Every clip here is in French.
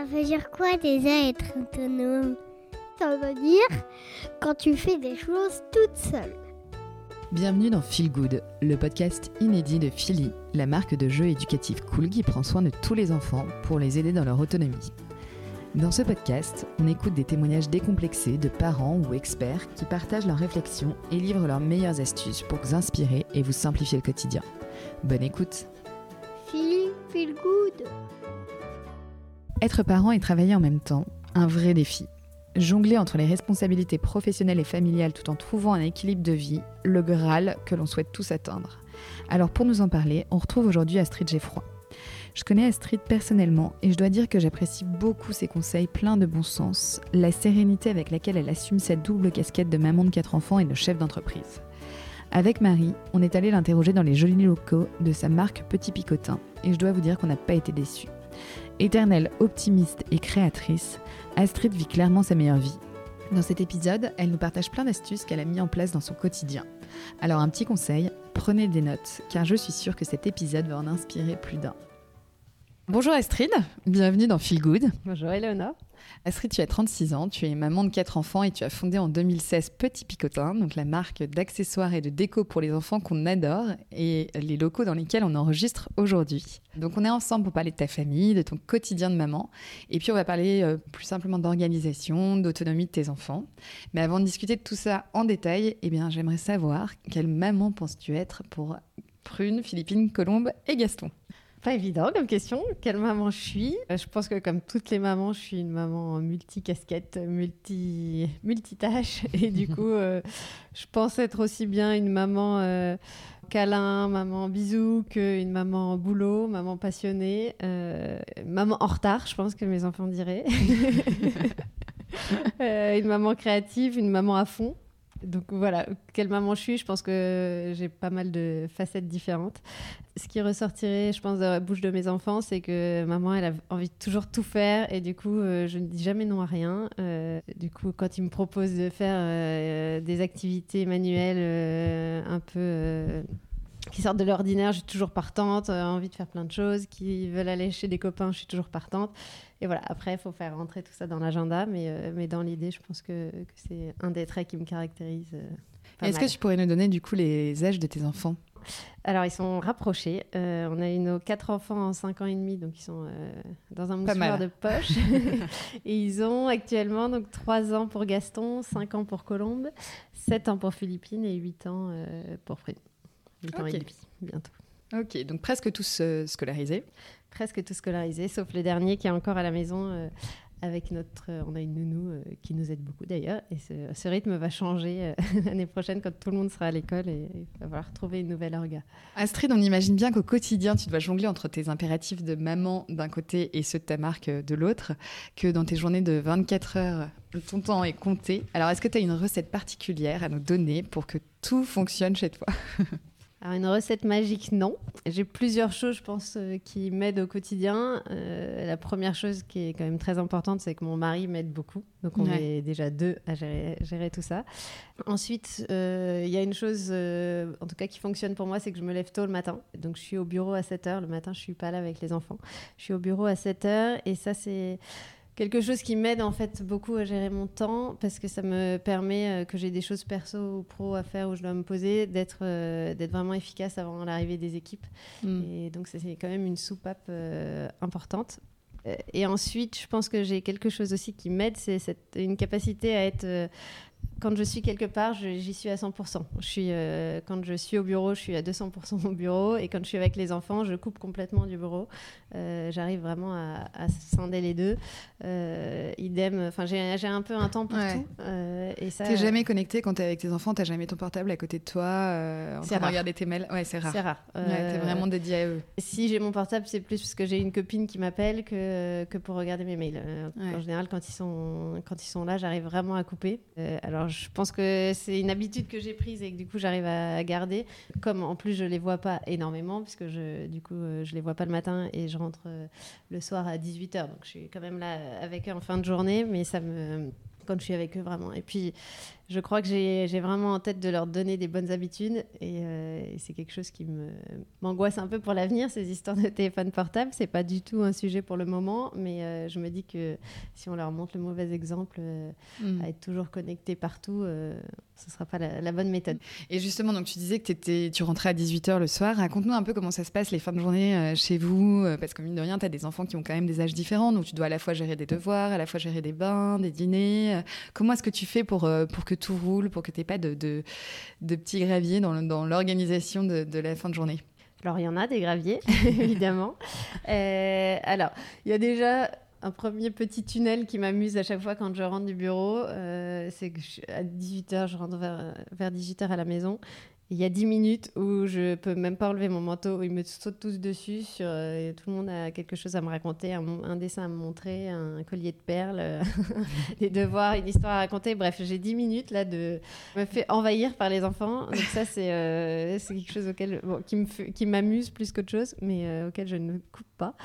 Ça veut dire quoi déjà être autonome? Ça veut dire quand tu fais des choses toute seule. Bienvenue dans Feel Good, le podcast inédit de Philly, la marque de jeux éducatifs cool qui prend soin de tous les enfants pour les aider dans leur autonomie. Dans ce podcast, on écoute des témoignages décomplexés de parents ou experts qui partagent leurs réflexions et livrent leurs meilleures astuces pour vous inspirer et vous simplifier le quotidien. Bonne écoute Feel, feel good. Être parent et travailler en même temps, un vrai défi. Jongler entre les responsabilités professionnelles et familiales tout en trouvant un équilibre de vie, le Graal que l'on souhaite tous atteindre. Alors pour nous en parler, on retrouve aujourd'hui Astrid Geffroy. Je connais Astrid personnellement et je dois dire que j'apprécie beaucoup ses conseils pleins de bon sens, la sérénité avec laquelle elle assume cette double casquette de maman de quatre enfants et de chef d'entreprise. Avec Marie, on est allé l'interroger dans les jolis locaux de sa marque Petit Picotin et je dois vous dire qu'on n'a pas été déçus. Éternelle optimiste et créatrice, Astrid vit clairement sa meilleure vie. Dans cet épisode, elle nous partage plein d'astuces qu'elle a mis en place dans son quotidien. Alors un petit conseil, prenez des notes, car je suis sûre que cet épisode va en inspirer plus d'un. Bonjour Astrid, bienvenue dans Feel Good. Bonjour Eleonore. Astrid, tu as 36 ans, tu es maman de 4 enfants et tu as fondé en 2016 Petit Picotin, donc la marque d'accessoires et de déco pour les enfants qu'on adore et les locaux dans lesquels on enregistre aujourd'hui. Donc on est ensemble pour parler de ta famille, de ton quotidien de maman et puis on va parler euh, plus simplement d'organisation, d'autonomie de tes enfants. Mais avant de discuter de tout ça en détail, eh bien j'aimerais savoir quelle maman penses-tu être pour Prune, Philippine, Colombe et Gaston? Pas évident comme question. Quelle maman je suis euh, Je pense que comme toutes les mamans, je suis une maman multi-casquette, multi multitâche. Et du coup, euh, je pense être aussi bien une maman euh, câlin, maman bisou, qu'une maman boulot, maman passionnée, maman en retard, je pense que mes enfants diraient. une maman créative, une maman à fond. Donc voilà, quelle maman je suis, je pense que j'ai pas mal de facettes différentes. Ce qui ressortirait, je pense, de la bouche de mes enfants, c'est que maman, elle a envie de toujours tout faire et du coup, euh, je ne dis jamais non à rien. Euh, du coup, quand ils me proposent de faire euh, des activités manuelles un peu qui sortent de l'ordinaire, je suis toujours partante, envie de faire plein de choses, qui veulent aller chez des copains, je suis toujours partante. Et voilà, après, il faut faire rentrer tout ça dans l'agenda, mais, euh, mais dans l'idée, je pense que, que c'est un des traits qui me caractérise. Euh, Est-ce que tu pourrais nous donner du coup les âges de tes enfants? Alors, ils sont rapprochés. Euh, on a eu nos quatre enfants en 5 ans et demi, donc ils sont dans un mouchoir de poche. et ils ont actuellement donc 3 ans pour Gaston, 5 ans pour Colombe, 7 ans pour Philippine et 8 ans pour Fred. 8 ans et demi, bientôt. Ok, donc presque tous scolarisés presque tout scolarisé, sauf le dernier qui est encore à la maison euh, avec notre. Euh, on a une nounou euh, qui nous aide beaucoup d'ailleurs. Et ce, rythme va changer l'année prochaine quand tout le monde sera à l'école et il va falloir trouver une nouvelle orga. Astrid, on imagine bien qu'au quotidien, tu dois jongler entre tes impératifs de maman d'un côté et ceux de ta marque de l'autre, que dans tes journées de 24 heures, ton temps est compté. Alors, est-ce que tu as une recette particulière à nous donner pour que tout fonctionne chez toi? Alors une recette magique, non. J'ai plusieurs choses, je pense, euh, qui m'aident au quotidien. Euh, la première chose qui est quand même très importante, c'est que mon mari m'aide beaucoup. Donc on est déjà deux à gérer, tout ça. Ensuite, euh, il y a une chose, en tout cas qui fonctionne pour moi, c'est que je me lève tôt le matin. Donc je suis au bureau à 7 heures. Le matin, je suis pas là avec les enfants. Je suis au bureau à 7 heures et ça, c'est quelque chose qui m'aide en fait beaucoup à gérer mon temps parce que ça me permet euh, que j'ai des choses perso ou pro à faire où je dois me poser, d'être euh, d'être vraiment efficace avant l'arrivée des équipes. Mm. Et donc c'est quand même une soupape euh, importante. Et ensuite, je pense que j'ai quelque chose aussi qui m'aide, c'est une capacité à être quand je suis quelque part, j'y suis à 100%. Je suis, euh, quand je suis au bureau, je suis à 200% au bureau. Et quand je suis avec les enfants, je coupe complètement du bureau. Euh, j'arrive vraiment à, à, scinder les deux. Euh, idem, enfin, j'ai un peu un temps pour tout. et ça. T'es jamais connecté quand t'es avec tes enfants, t'as jamais ton portable à côté de toi, en train de regarder tes mails? Ouais, c'est rare. C'est rare. t'es vraiment dédié à eux. Si j'ai mon portable, c'est plus parce que j'ai une copine qui m'appelle que, que pour regarder mes mails. En général, quand ils sont, quand ils sont là, j'arrive vraiment à couper. Alors, je pense que c'est une habitude que j'ai prise et que du coup j'arrive à garder. Comme en plus je les vois pas énormément, puisque je, du coup euh, je les vois pas le matin et je rentre euh, le soir à 18h. Donc je suis quand même là avec eux en fin de journée, mais ça me quand je suis avec eux vraiment. Et puis, je crois que j'ai vraiment en tête de leur donner des bonnes habitudes et, c'est quelque chose qui m'angoisse un peu pour l'avenir, ces histoires de téléphone portable. C'est pas du tout un sujet pour le moment, mais je me dis que si on leur montre le mauvais exemple, mm. à être toujours connecté partout, ce sera pas la, bonne méthode. Et justement, donc tu disais que étais, tu rentrais à 18h le soir. Raconte-nous un peu comment ça se passe les fins de journée euh, chez vous, euh, parce que mine de rien, tu as des enfants qui ont quand même des âges différents, donc tu dois à la fois gérer des devoirs, à la fois gérer des bains, des dîners. Euh. comment est-ce que tu fais pour, pour que tout roule, pour que tu n'aies pas de, de, petits graviers dans, l'organisation de, la fin de journée? Alors, il y en a des graviers, évidemment. alors, il y a déjà un premier petit tunnel qui m'amuse à chaque fois quand je rentre du bureau. Euh, c'est que à 18h, je rentre vers, vers 18h à la maison il y a 10 minutes où je peux même pas enlever mon manteau, ils me sautent tous dessus. Euh, tout le monde a quelque chose à me raconter, un, dessin à me montrer, un, collier de perles, des devoirs, une histoire à raconter. Bref, j'ai 10 minutes là de me fait envahir par les enfants. Donc ça, c'est euh, quelque chose auquel, qui m'amuse plus qu'autre chose, mais euh, auquel je ne coupe pas.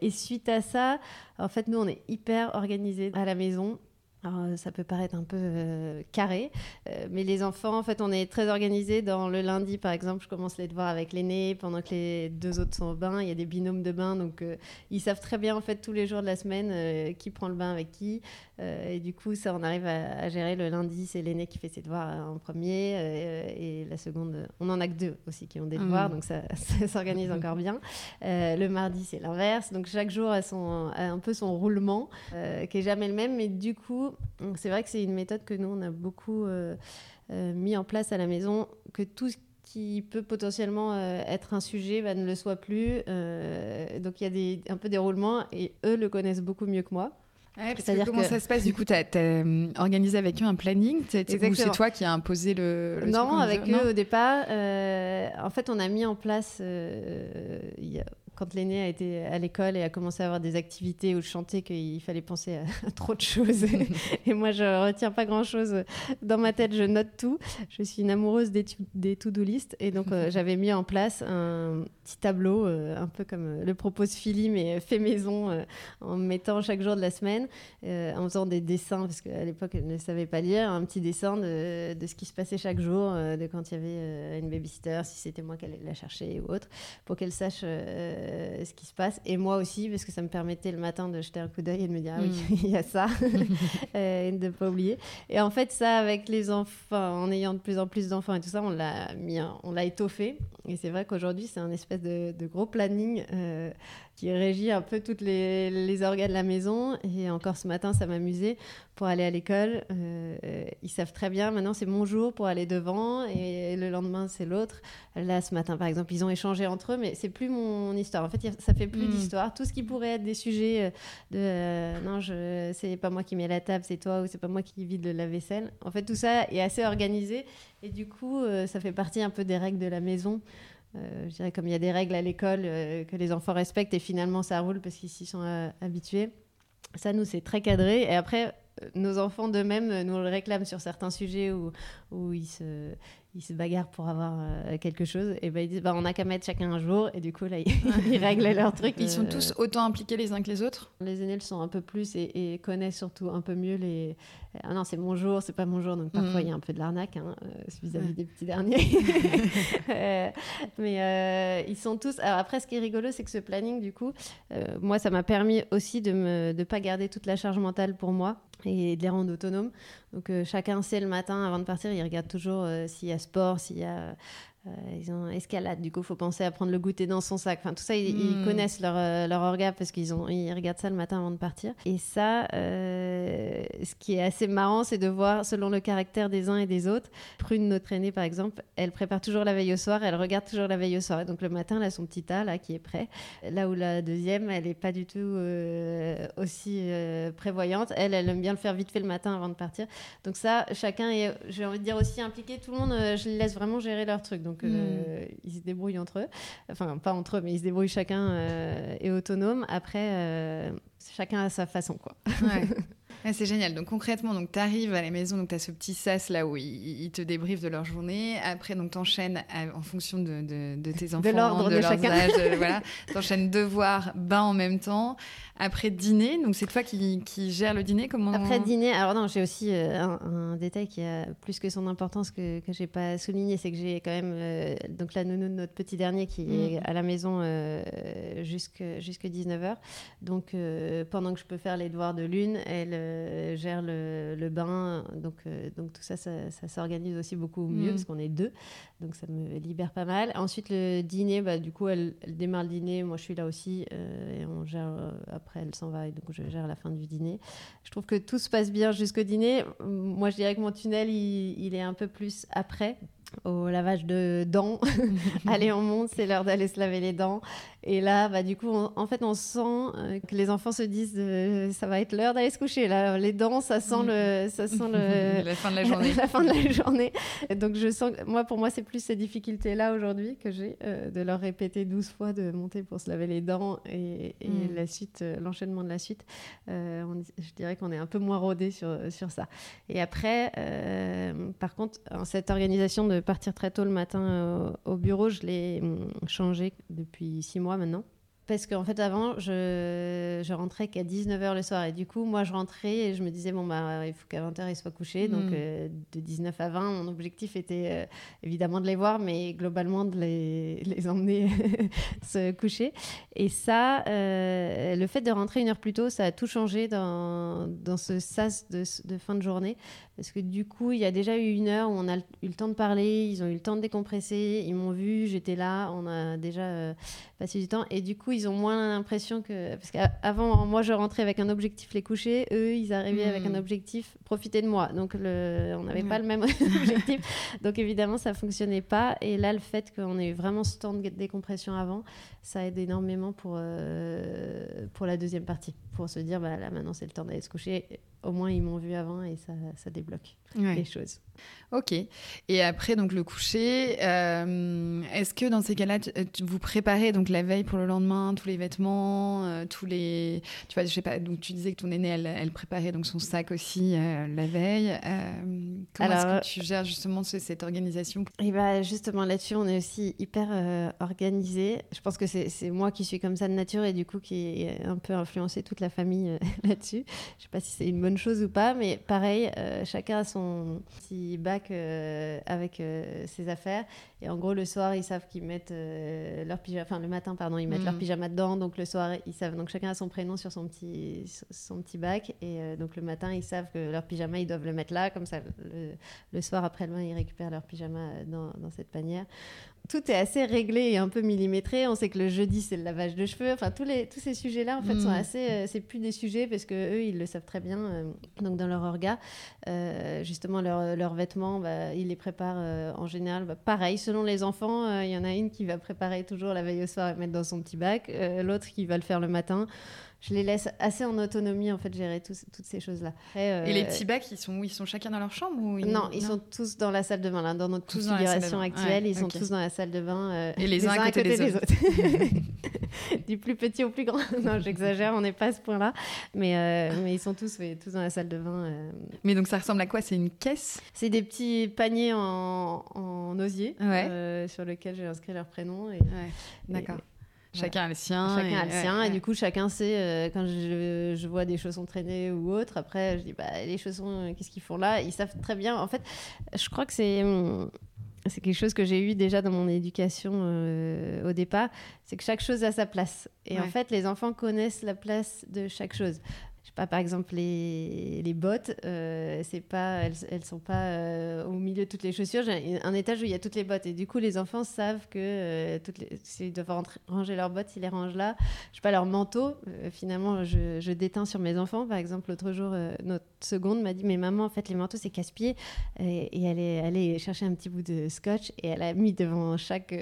Et suite à ça, en fait, nous, on est hyper organisés à la maison. Alors, euh, ça peut paraître un peu euh, carré, euh, mais les enfants, en fait, on est très organisés. Dans le lundi, par exemple, je commence les devoirs avec l'aîné pendant que les deux autres sont au bain. Il y a des binômes de bain, donc ils savent très bien, en fait, tous les jours de la semaine, qui prend le bain avec qui. Et du coup, ça, on arrive à, gérer. Le lundi, c'est l'aîné qui fait ses devoirs en premier, et la seconde, on en a que deux aussi qui ont des devoirs, mmh. donc ça, s'organise encore bien. le mardi, c'est l'inverse. Donc chaque jour a, son, a un peu son roulement, qui est jamais le même, mais du coup, c'est vrai que c'est une méthode que nous, on a beaucoup euh, euh, mis en place à la maison, que tout ce qui peut potentiellement euh, être un sujet bah, ne le soit plus. donc il y a des, un peu des roulements et eux le connaissent beaucoup mieux que moi. C'est-à-dire comment ça se passe du coup Tu as, organisé avec eux un planning ou c'est toi qui as imposé le, le Non, avec eux au départ. en fait, on a mis en place il y a quand l'aîné a été à l'école et a commencé à avoir des activités où je chantais qu'il fallait penser à, trop de choses. et moi, je retiens pas grand-chose dans ma tête, je note tout. Je suis une amoureuse des, des to-do list. Et donc, euh, j'avais mis en place un petit tableau, euh, un peu comme euh, le propose Philly, mais fait maison, en mettant chaque jour de la semaine, en faisant des dessins, parce qu'à l'époque, elle ne savait pas lire, un petit dessin de, de ce qui se passait chaque jour, de quand il y avait une babysitter, si c'était moi qui allait la chercher ou autre, pour qu'elle sache euh, ce qui se passe. Et moi aussi, parce que ça me permettait le matin de jeter un coup d'œil et de me dire, ah oui, mm. il y a ça, euh, et de ne pas oublier. Et en fait, ça, avec les enfants, en ayant de plus en plus d'enfants et tout ça, on l'a mis, on l'a étoffé. Et c'est vrai qu'aujourd'hui, c'est un espèce de, gros planning euh, qui régit un peu toutes les, les organes de la maison. Et encore ce matin, ça m'amusait pour aller à l'école. Euh, ils savent très bien, maintenant c'est mon jour pour aller devant et le lendemain c'est l'autre. Là, ce matin par exemple, ils ont échangé entre eux, mais c'est plus mon histoire. En fait, ça fait plus hmm. d'histoire. Tout ce qui pourrait être des sujets euh, de euh, non, je, c'est pas moi qui mets la table, c'est toi, ou c'est pas moi qui vide la vaisselle. En fait, tout ça est assez organisé et du coup, ça fait partie un peu des règles de la maison. Je dirais comme il y a des règles à l'école que les enfants respectent et finalement ça roule parce qu'ils s'y sont habitués. Ça, nous, c'est très cadré. Et après, nos enfants d'eux-mêmes nous le réclament sur certains sujets où ils, se, ils se bagarrent pour avoir euh, quelque chose. Et ben ils disent bah, on n'a qu'à mettre chacun un jour. Et du coup, là, ils, règlent leur truc. Ils sont tous autant impliqués les uns que les autres Les aînés le sont un peu plus et, connaissent surtout un peu mieux les. Ah non, c'est mon jour, c'est pas mon jour. Donc parfois, mm. il y a un peu de l'arnaque hein, euh, vis-à-vis des petits derniers. Euh, mais ils sont tous. Alors après, ce qui est rigolo, c'est que ce planning, du coup, moi, ça m'a permis aussi de ne de pas garder toute la charge mentale pour moi et de les rendre autonomes. Donc euh, chacun sait le matin avant de partir, il regarde toujours euh, s'il y a sport, s'il y a euh, ils ont escalade, du coup, il faut penser à prendre le goûter dans son sac. Enfin, tout ça, ils, hmm. connaissent leur, euh, leur orga parce qu'ils ont, ils regardent ça le matin avant de partir. Et ça, euh, ce qui est assez marrant, c'est de voir, selon le caractère des uns et des autres, Prune, notre aînée, par exemple, elle prépare toujours la veille au soir, elle regarde toujours la veille au soir. Et donc, le matin, elle a son petit tas, là, qui est prêt. Là où la deuxième, elle n'est pas du tout aussi prévoyante. Elle, elle aime bien le faire vite fait le matin avant de partir. Donc, ça, chacun est, j'ai envie de dire, aussi impliqué. Tout le monde, je les laisse vraiment gérer leur truc. Donc, donc euh, hmm. ils se débrouillent entre eux. Enfin, pas entre eux, mais ils se débrouillent chacun euh, est autonome. Après, euh, chacun à sa façon, quoi. c'est génial. Donc concrètement, donc tu arrives à la maison, donc tu as ce petit sas là où ils, te débriefent de leur journée. Après, donc tu enchaînes en fonction de, de, tes enfants, de l'ordre de, chacun. âges. voilà. Tu enchaînes devoirs, bain en même temps. Après dîner, donc c'est toi qui, qui gère le dîner comment Après dîner, alors non, j'ai aussi euh, un, détail qui a plus que son importance que, que j'ai pas souligné, c'est que j'ai quand même euh, donc la nounou de notre petit dernier qui est mm. à la maison euh, jusque 19h. Donc pendant que je peux faire les devoirs de l'une, elle gère le, le, bain. Donc, donc tout ça, ça, s'organise aussi beaucoup mieux mm. parce qu'on est deux. Donc ça me libère pas mal. Ensuite, le dîner, bah, du coup, elle, elle, démarre le dîner. Moi, je suis là aussi. et on gère après, elle s'en va et donc je gère la fin du dîner. Je trouve que tout se passe bien jusqu'au dîner. Moi, je dirais que mon tunnel, il, est un peu plus après au lavage de dents. Allez, on monte, c'est l'heure d'aller se laver les dents. Et là, bah, du coup, en fait, on sent euh, que les enfants se disent euh, ça va être l'heure d'aller se coucher. Là, les dents, ça sent le, ça sent le la fin de la journée. la fin de la journée. donc, je sens, moi, pour moi, c'est plus ces difficultés-là aujourd'hui que j'ai euh, de leur répéter 12 fois de monter pour se laver les dents et, mm. la suite, l'enchaînement de la suite. je dirais qu'on est un peu moins rodé sur, sur ça. Et après, par contre, cette organisation de partir très tôt le matin au bureau, je l'ai hum, changé depuis six mois maintenant. Parce qu'en fait, avant, je, je rentrais qu'à 19h le soir. Et du coup, moi, je rentrais et je me disais, bon, bah, il faut qu'à 20h, ils soient couchés. Donc, mm. euh, de 19 à 20, mon objectif était euh, évidemment de les voir, mais globalement de les, les emmener se coucher. Et ça, euh, le fait de rentrer une heure plus tôt, ça a tout changé dans, dans ce sas de, de fin de journée. Parce que du coup, il y a déjà eu une heure où on a eu le temps de parler, ils ont eu le temps de décompresser, ils m'ont vu, j'étais là, on a déjà euh, passé du temps. Et du coup, ils ont moins l'impression que. Parce qu'avant, moi, je rentrais avec un objectif les coucher, eux, ils arrivaient avec un hmm. objectif profiter de moi. Donc, le... on n'avait pas le même objectif. Donc, évidemment, ça fonctionnait pas. Et là, le fait qu'on ait eu vraiment ce temps de décompression avant, ça aide énormément pour, euh, pour la deuxième partie. Pour se dire, bah, là, maintenant, c'est le temps d'aller se coucher au moins ils m'ont vu avant et ça, ça débloque les choses. Ok. Et après, donc le coucher, euh, est-ce que dans ces cas-là, vous préparez donc la veille pour le lendemain, tous les vêtements, euh, tous les. Tu vois, je sais pas, donc tu disais que ton aînée, elle, elle préparait donc son sac aussi euh, la veille. comment est-ce que tu gères justement cette organisation? Et bah, justement là-dessus, on est aussi hyper organisé. Je pense que c'est moi qui suis comme ça de nature et du coup qui ai un peu influencé toute la famille là-dessus. Je sais pas si c'est une bonne chose ou pas, mais pareil, chacun a son petit bac euh, avec euh, ses affaires. Et en gros, le soir, ils savent qu'ils mettent euh, leur pyjama, enfin le matin, pardon, ils mettent leur mm. pyjama dedans. Donc le soir, ils savent, donc chacun a son prénom sur son petit, son petit bac. Et donc le matin, ils savent que leur pyjama, ils doivent le mettre là. Comme ça, le, soir, après le bain, ils récupèrent leur pyjama dans, dans cette panière tout est assez réglé et un peu millimétré. On sait que le jeudi, c'est le lavage de cheveux. Enfin, tous, les, tous ces sujets-là, en fait, sont mm. assez. Euh, c'est plus des sujets parce que eux, ils le savent très bien. Euh, donc, dans leur orga, euh, justement, leurs vêtements, bah, ils les préparent en général. Bah, pareil, selon les enfants, il y en a une qui va préparer toujours la veille au soir et mettre dans son petit bac. L'autre qui va le faire le matin je les laisse assez en autonomie en fait gérer toutes ces choses là. Euh, et les petits bacs ils sont où? Ils sont chacun dans leur chambre ou Non, ils sont tous dans la salle de bain là, dans notre configuration actuelle, ils sont tous dans la salle de bain euh, et les, uns à côté, des, autres. du plus petit au plus grand. non, j'exagère, on n'est pas à ce point-là, mais euh, mais ils sont tous tous dans la salle de bain. Mais donc ça ressemble à quoi? C'est une caisse? C'est des petits paniers en, en osier sur lesquels j'ai inscrit leur prénom et D'accord. Chacun a le sien. Chacun a le sien. Et du coup, chacun sait, euh, quand je, je, vois des chaussons traîner ou autre, après, je dis, bah, les chaussons, euh, qu'est-ce qu'ils font là? Ils savent très bien. En fait, je crois que c'est. Hum, c'est quelque chose que j'ai eu déjà dans mon éducation euh, au départ, c'est que chaque chose a sa place. Et en fait, les enfants connaissent la place de chaque chose pas, par exemple, les, les bottes, euh, pas, elles, elles sont pas euh, au milieu de toutes les chaussures. J'ai un étage où il y a toutes les bottes. Et du coup, les enfants savent que euh, toutes s'ils doivent ranger leurs bottes, ils les rangent là. Je sais pas, leur manteau, finalement, je, je, déteins sur mes enfants. Par exemple, l'autre jour, notre seconde m'a dit Mais maman, en fait, les manteaux, c'est casse-pied. Et, elle est allée chercher un petit bout de scotch et elle a mis devant chaque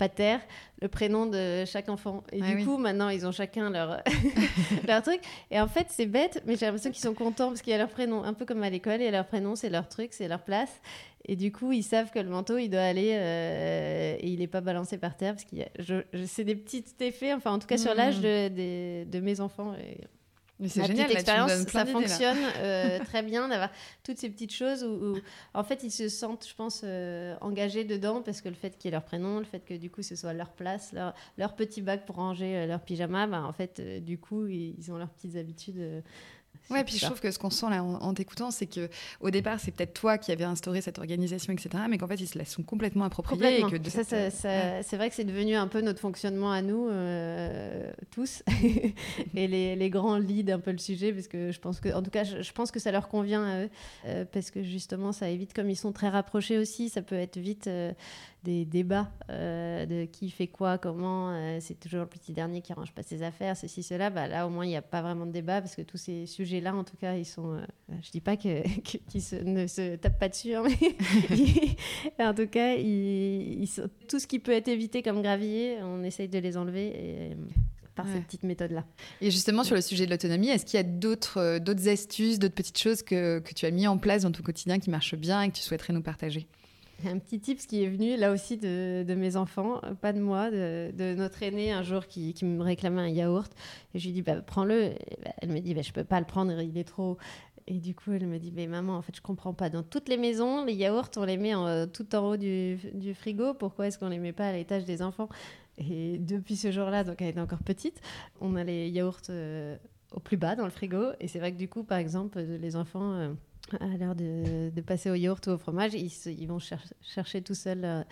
pater, le prénom de chaque enfant. Et ah du coup, maintenant, ils ont chacun leur, leur truc. Et en fait, c'est bête, mais j'ai l'impression qu'ils sont contents parce qu'il y a leur prénom, un peu comme à l'école, et leur prénom, c'est leur truc, c'est leur place. Et du coup, ils savent que le manteau, il doit aller euh, et il n'est pas balancé par terre parce que c'est des petits effets, enfin, en tout cas, sur l'âge mmh. de, de, mes enfants. Et c'est génial, petite expérience, ça fonctionne euh, très bien d'avoir toutes ces petites choses où, en fait, ils se sentent, je pense, euh, engagés dedans parce que le fait qu'il y ait leur prénom, le fait que du coup ce soit leur place, leur, leur petit bac pour ranger euh, leur pyjama, bah, en fait, du coup, ils ont leurs petites habitudes Ouais, puis je trouve que ce qu'on sent là en, t'écoutant, c'est que au départ, c'est peut-être toi qui avais instauré cette organisation, etc., mais qu'en fait, ils se la sont complètement appropriés. Et que ça, c'est vrai que c'est devenu un peu notre fonctionnement à nous euh, tous, et les, les, grands lead un peu le sujet, parce que je pense que, en tout cas, je, pense que ça leur convient à eux, euh, parce que justement, ça évite, comme ils sont très rapprochés aussi, ça peut être vite euh, des débats euh, de qui fait quoi, comment. Euh, c'est toujours le petit dernier qui range pas ses affaires, ceci, cela. Bah, là, au moins, il n'y a pas vraiment de débat parce que tous ces sujets-là, en tout cas, ils sont. Euh, je dis pas que, qu'ils ne se tapent pas dessus, hein, mais en tout cas, ils, tout ce qui peut être évité comme gravier, on essaye de les enlever. Et, par cette petite méthode-là. Et justement, sur le sujet de l'autonomie, est-ce qu'il y a d'autres, d'autres astuces, d'autres petites choses que, que tu as mis en place dans ton quotidien qui marchent bien et que tu souhaiterais nous partager? Un petit tip qui est venu là aussi de, mes enfants, pas de moi, de, notre aîné un jour qui, me réclamait un yaourt. Et je lui dis, bah, prends-le. Bah, elle me dit, bah, je peux pas le prendre, il est trop. Et du coup, elle me dit, mais maman, en fait, je comprends pas. Dans toutes les maisons, les yaourts, on les met en, tout en haut du, frigo. Pourquoi est-ce qu'on les met pas à l'étage des enfants? Et depuis ce jour-là, donc elle était encore petite, on a les yaourts euh, au plus bas dans le frigo. Et c'est vrai que du coup, par exemple, les enfants. Euh, à l'heure de, passer au yaourt ou au fromage, ils, vont chercher tout seuls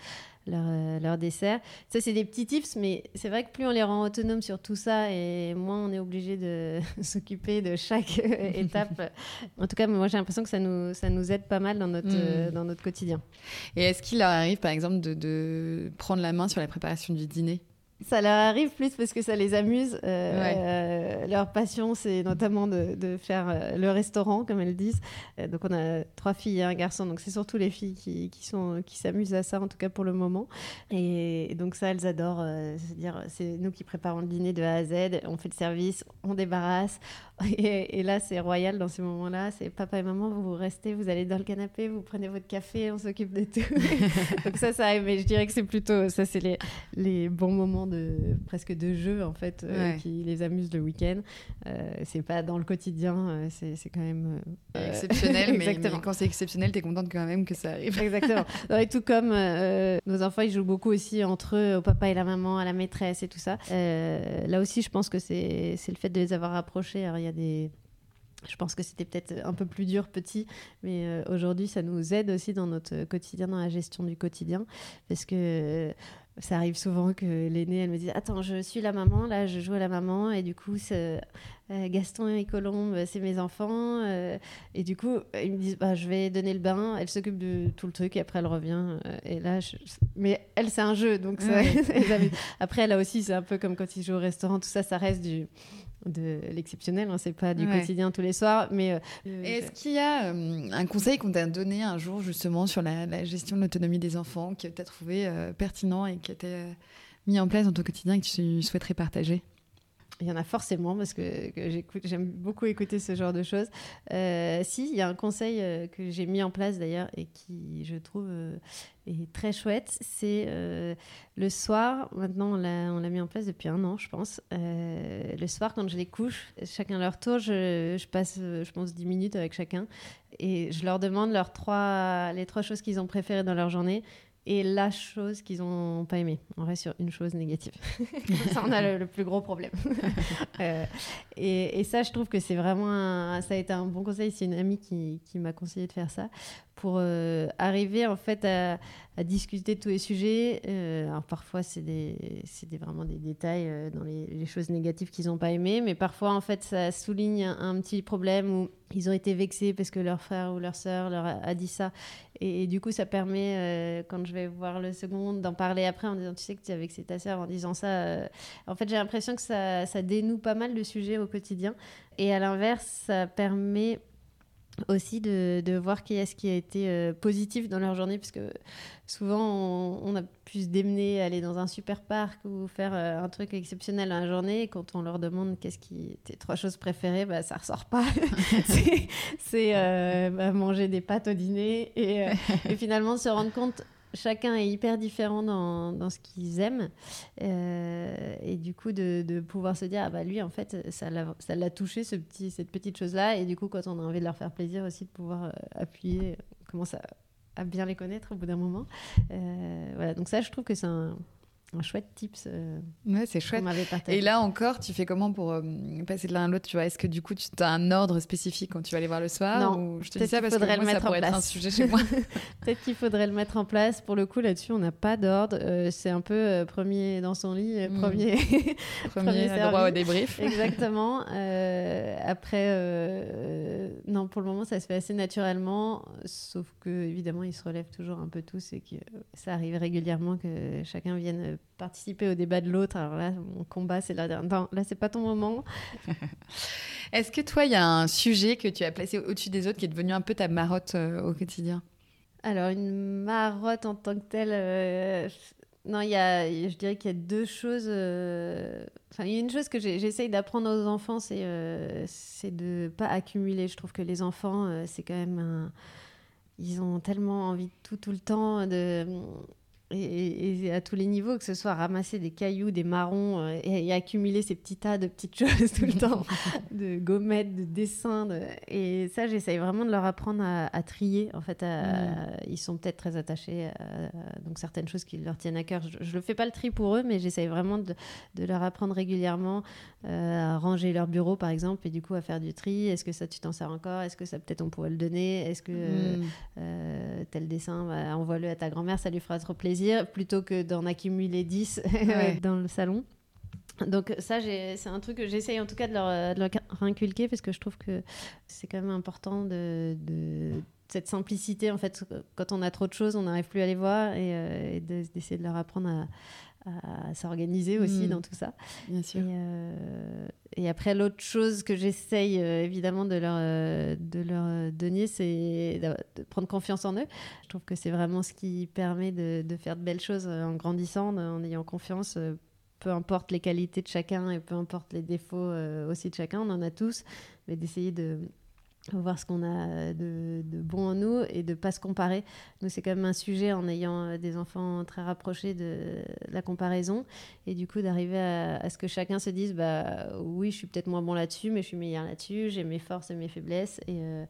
leur, leur, dessert. Ça, c'est des petits tips, mais c'est vrai que plus on les rend autonomes sur tout ça, et moins on est obligé de s'occuper de chaque étape. En tout cas, moi, j'ai l'impression que ça nous, ça nous aide pas mal dans notre, hmm. dans notre quotidien. Et est-ce qu'il leur arrive, par exemple, de, de prendre la main sur la préparation du dîner? Ça leur arrive plus parce que ça les amuse. Euh, leur passion, c'est notamment de, faire euh, le restaurant, comme elles disent. Euh, donc, on a trois filles et un garçon. Donc, c'est surtout les filles qui, qui sont, qui s'amusent à ça, en tout cas pour le moment. Et, donc, ça, elles adorent. C'est-à-dire, c'est nous qui préparons le dîner de A à Z. On fait le service, on débarrasse. Et, là, c'est royal dans ces moments-là. C'est papa et maman, vous, vous restez, vous allez dans le canapé, vous prenez votre café, on s'occupe de tout. donc, ça, ça arrive. Mais je dirais que c'est plutôt, ça, c'est les, les bons moments de presque de jeu en fait euh, qui les amuse le week-end. Euh, c'est pas dans le quotidien, euh, c'est quand même exceptionnel. mais, quand c'est exceptionnel, t'es contente quand même que ça arrive. Exactement. et tout comme nos enfants, ils jouent beaucoup aussi entre eux, au papa et la maman, à la maîtresse et tout ça. là aussi, je pense que c'est le fait de les avoir rapprochés. Alors il y a des je pense que c'était peut-être un peu plus dur petit, mais aujourd'hui, ça nous aide aussi dans notre quotidien, dans la gestion du quotidien, parce que ça arrive souvent que l'aînée, elle me dit Attends, je suis la maman, là, je joue à la maman, et du coup, euh, Gaston et Colombe, c'est mes enfants. Euh, et du coup, ils me disent bah, Je vais donner le bain. Elle s'occupe de tout le truc, et après, elle revient. Euh, et là, mais elle, c'est un jeu, donc ça, après, là aussi, c'est un peu comme quand ils jouent au restaurant, tout ça, ça reste du de l'exceptionnel, hein, c'est pas du quotidien tous les soirs. Mais euh, est-ce qu'il y a euh, un conseil qu'on t'a donné un jour justement sur la, gestion de l'autonomie des enfants que tu as trouvé euh, pertinent et qui été mis en place dans ton quotidien et que tu souhaiterais partager? Il y en a forcément parce que, j'aime beaucoup écouter ce genre de choses. Euh, si, il y a un conseil euh, que j'ai mis en place d'ailleurs et qui, je trouve, euh, est très chouette. C'est le soir, maintenant on l'a mis en place depuis un an, je pense. le soir, quand je les couche, chacun leur tour, je, je, passe, je pense, 10 minutes avec chacun et je leur demande leurs trois, les trois choses qu'ils ont préférées dans leur journée et la chose qu'ils n'ont pas aimé. On reste sur une chose négative. ça, on a le, plus gros problème. Euh, et, ça, je trouve que c'est vraiment un, ça a été un bon conseil. C'est une amie qui, qui m'a conseillé de faire ça pour euh, arriver en fait à, discuter de tous les sujets. Euh, alors parfois c'est des, des, vraiment des détails euh, dans les, choses négatives qu'ils n'ont pas aimées, mais parfois en fait ça souligne un, petit problème où ils ont été vexés parce que leur frère ou leur sœur leur a, dit ça. Et, du coup ça permet quand je vais voir le second d'en parler après en disant tu sais que tu as vexé ta sœur en disant ça. en fait j'ai l'impression que ça, ça dénoue pas mal de sujets au quotidien. Et à l'inverse ça permet aussi de, de voir qui est-ce qui a été euh, positif dans leur journée, parce que souvent on, a pu se démener, aller dans un super parc ou faire euh, un truc exceptionnel dans la journée, et quand on leur demande qu'est-ce qui tes trois choses préférées, bah, ça ressort pas. c'est euh, bah, manger des pâtes au dîner et, et, finalement se rendre compte chacun est hyper différent dans, dans ce qu'ils aiment. Euh, et du coup, de, pouvoir se dire, ah bah lui, en fait, ça l'a touché, ce petit, cette petite chose-là. Et du coup, quand on a envie de leur faire plaisir aussi, de pouvoir euh, appuyer, on commence à, bien les connaître au bout d'un moment. Euh, voilà, donc ça, je trouve que c'est un un chouette tips. Euh, ouais, c'est chouette. Et là encore, tu fais comment pour euh, passer de l'un à l'autre Tu vois, est-ce que du coup, tu as un ordre spécifique quand tu vas aller voir le soir Non. Ou je te dis ça parce que moi, le mettre ça pourrait être un sujet chez moi. Peut-être qu'il faudrait le mettre en place. Pour le coup, là-dessus, on n'a pas d'ordre. Euh, c'est un peu premier dans son lit, hmm. premier. premier, premier droit au débrief. Exactement. après, non, pour le moment, ça se fait assez naturellement, sauf que évidemment, ils se relèvent toujours un peu tous et que ça arrive régulièrement que chacun vienne participer au débat de l'autre. Alors là, mon combat, c'est là, non, là, c'est pas ton moment. Est-ce que toi, il y a un sujet que tu as placé au-dessus des autres qui est devenu un peu ta marotte euh, au quotidien? Alors, une marotte en tant que telle, euh, non, il y a, je dirais qu'il y a deux choses. Euh, enfin, il y a une chose que j'essaye d'apprendre aux enfants, c'est c'est de pas accumuler. Je trouve que les enfants, c'est quand même ils ont tellement envie de tout tout le temps de et, à tous les niveaux, que ce soit ramasser des cailloux, des marrons euh, et, accumuler ces petits tas de petites choses tout le temps, de gommettes, de dessins. Et ça, j'essaye vraiment de leur apprendre à, trier. En fait, ils sont peut-être très attachés à donc certaines choses qui leur tiennent à cœur. Je ne le fais pas le tri pour eux, mais j'essaye vraiment de, de, leur apprendre régulièrement euh, à ranger leur bureau, par exemple, et du coup à faire du tri. Est-ce que ça, tu t'en sers encore? Est-ce que ça, peut-être, on pourrait le donner? Est-ce que euh, tel dessin, bah, envoie-le à ta grand-mère, ça lui fera trop plaisir plutôt que d'en accumuler 10 dans le salon. Donc ça, c'est un truc que j'essaye en tout cas de leur, de leur, inculquer parce que je trouve que c'est quand même important de, de, cette simplicité. En fait, quand on a trop de choses, on n'arrive plus à les voir et, euh, d'essayer de leur apprendre à, à s'organiser aussi mm. dans tout ça. Bien sûr. Et, euh, et après, l'autre chose que j'essaye euh, évidemment de leur, euh, de leur donner, c'est de prendre confiance en eux. Je trouve que c'est vraiment ce qui permet de, de, faire de belles choses en grandissant, en ayant confiance. peu importe les qualités de chacun et peu importe les défauts aussi de chacun, on en a tous, mais d'essayer de, voir ce qu'on a de, de, bon en nous et de pas se comparer. Nous, c'est quand même un sujet en ayant euh, des enfants très rapprochés de la comparaison et du coup d'arriver à, ce que chacun se dise bah oui, je suis peut-être moins bon là-dessus, mais je suis meilleur là-dessus, j'ai mes forces et mes faiblesses euh,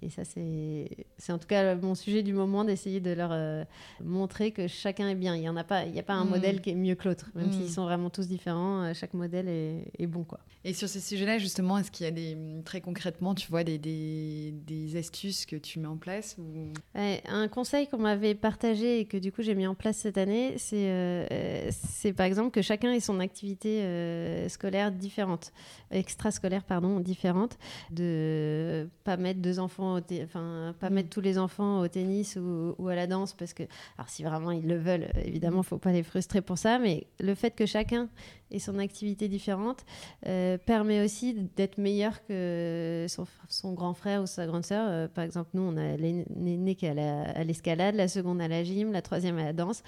et, ça, c'est en tout cas mon sujet du moment d'essayer de leur euh, montrer que chacun est bien. Il n'y a, pas, il y a pas un mm. modèle qui est mieux que l'autre. Même s'ils mm. sont vraiment tous différents, euh, chaque modèle est, est bon. Quoi. Et sur ces sujets-là, justement, est-ce qu'il y a des, très concrètement, tu vois, des, des, des astuces que tu mets en place ou... Un conseil qu'on m'avait partagé et que du coup j'ai mis en place cette année, c'est euh, c'est par exemple que chacun ait son activité scolaire différente, extrascolaire, pardon, différente, de pas mettre deux enfants, enfin pas mm. mettre tous les enfants au tennis ou, à la danse parce que, alors si vraiment ils le veulent, évidemment, faut pas les frustrer pour ça, mais le fait que chacun ait son activité différente euh, permet aussi d'être meilleur que son, grand frère ou sa grande sœur. Euh, par exemple, nous, on a l'aîné qui est à l'escalade, la seconde à la gym, la troisième à la danse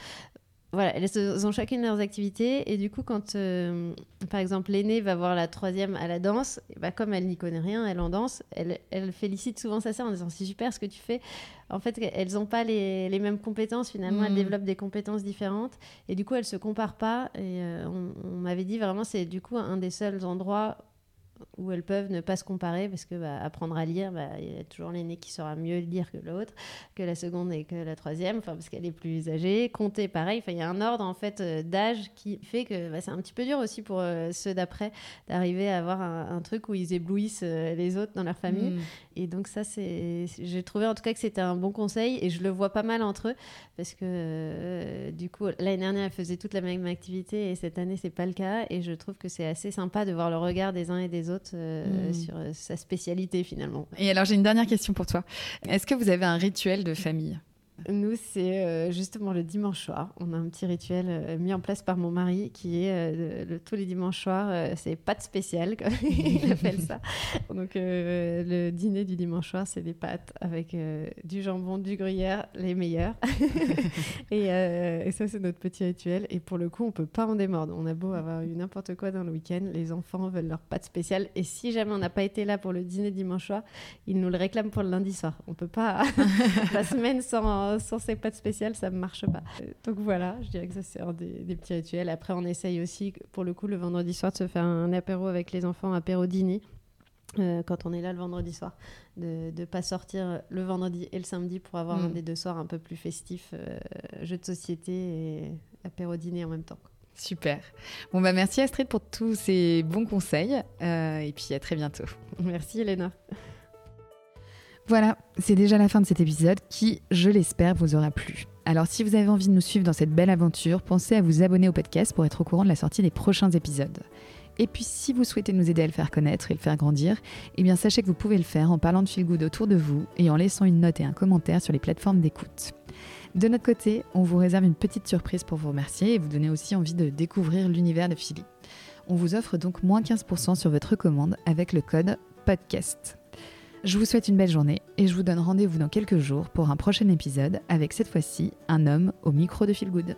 voilà, elles ont chacune leurs activités. Et du coup, quand, euh, par exemple, l'aînée va voir la troisième à la danse, bah, comme elle n'y connaît rien, elle en danse, elle, elle, félicite souvent sa sœur en disant C'est super ce que tu fais. En fait, elles n'ont pas les, les, mêmes compétences, finalement, elles mmh. développent des compétences différentes. Et du coup, elles ne se comparent pas. Et euh, on, on m'avait dit vraiment, c'est du coup un des seuls endroits où elles peuvent ne pas se comparer parce que bah, apprendre à lire, bah, il y a toujours l'aînée qui saura mieux lire que l'autre, que la seconde et que la troisième, parce qu'elle est plus âgée. Compter, pareil, il y a un ordre en fait euh, d'âge qui fait que bah, c'est un petit peu dur aussi pour euh, ceux d'après d'arriver à avoir un, truc où ils éblouissent euh, les autres dans leur famille. Mm. Et donc ça, c'est, j'ai trouvé en tout cas que c'était un bon conseil et je le vois pas mal entre eux parce que du coup l'année dernière, elles faisaient toute la même activité et cette année, c'est pas le cas. Et je trouve que c'est assez sympa de voir le regard des uns et des autres euh, hmm. sur euh, sa spécialité finalement. Et alors j'ai une dernière question pour toi. Est-ce que vous avez un rituel de famille? Nous, c'est euh, justement le dimanche soir. On a un petit rituel euh, mis en place par mon mari qui est euh, tous les dimanches soirs, c'est pâtes spéciales, comme il appelle ça. Donc, le dîner du dimanche soir, c'est des pâtes avec du jambon, du gruyère, les meilleurs. et, et, ça, c'est notre petit rituel. Et pour le coup, on peut pas en démordre. On a beau avoir eu n'importe quoi dans le week-end, les enfants veulent leurs pâtes spéciales. Et si jamais on n'a pas été là pour le dîner dimanche soir, ils nous le réclament pour le lundi soir. On peut pas la semaine sans sans, sans ces pâtes spéciales, ça ne marche pas. Euh, donc voilà, je dirais que ça c'est un des, petits rituels. Après, on essaye aussi, pour le coup, le vendredi soir, de se faire un apéro avec les enfants, apéro dîner. Euh, quand on est là le vendredi soir, de ne pas sortir le vendredi et le samedi pour avoir un mm. des deux soirs un peu plus festif, euh, jeu de société et apéro dîner en même temps. Super. Bon bah merci Astrid pour tous ces bons conseils euh, et puis à très bientôt. Merci Elena. Voilà, c'est déjà la fin de cet épisode qui, je l'espère, vous aura plu. Alors si vous avez envie de nous suivre dans cette belle aventure, pensez à vous abonner au podcast pour être au courant de la sortie des prochains épisodes. Et puis si vous souhaitez nous aider à le faire connaître et le faire grandir, eh bien sachez que vous pouvez le faire en parlant de Feel Good autour de vous et en laissant une note et un commentaire sur les plateformes d'écoute. De notre côté, on vous réserve une petite surprise pour vous remercier et vous donner aussi envie de découvrir l'univers de Philly. On vous offre donc moins 15% sur votre commande avec le code PODCAST. Je vous souhaite une belle journée et je vous donne rendez-vous dans quelques jours pour un prochain épisode avec cette fois-ci un homme au micro de Feel Good.